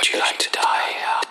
Would you like to die?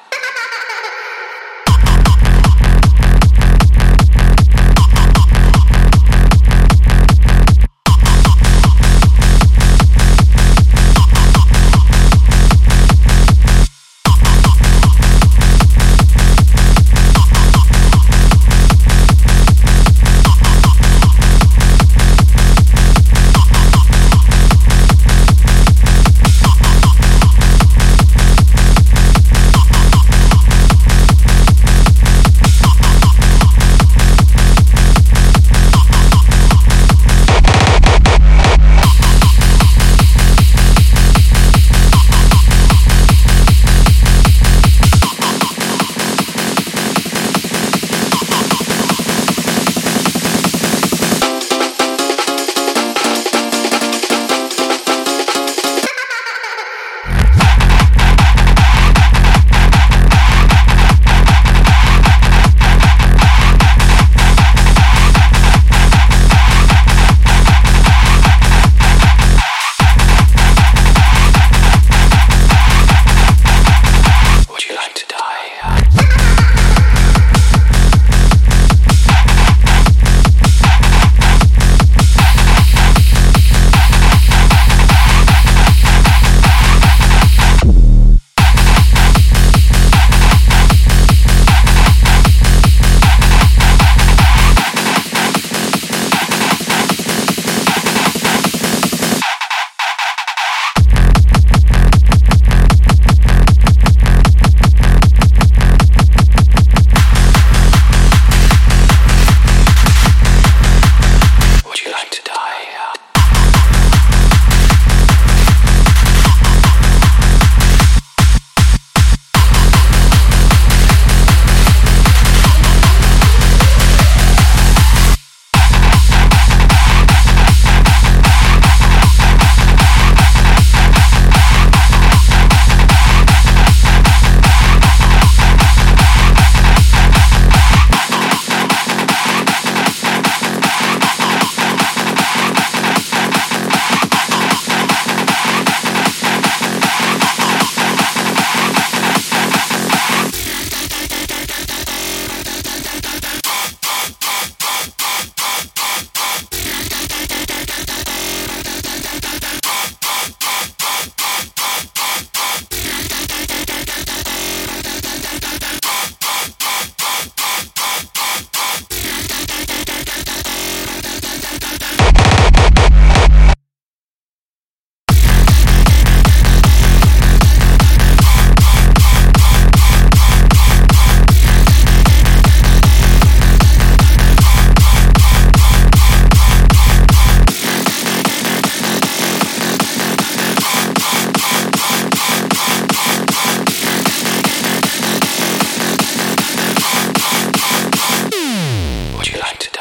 trying to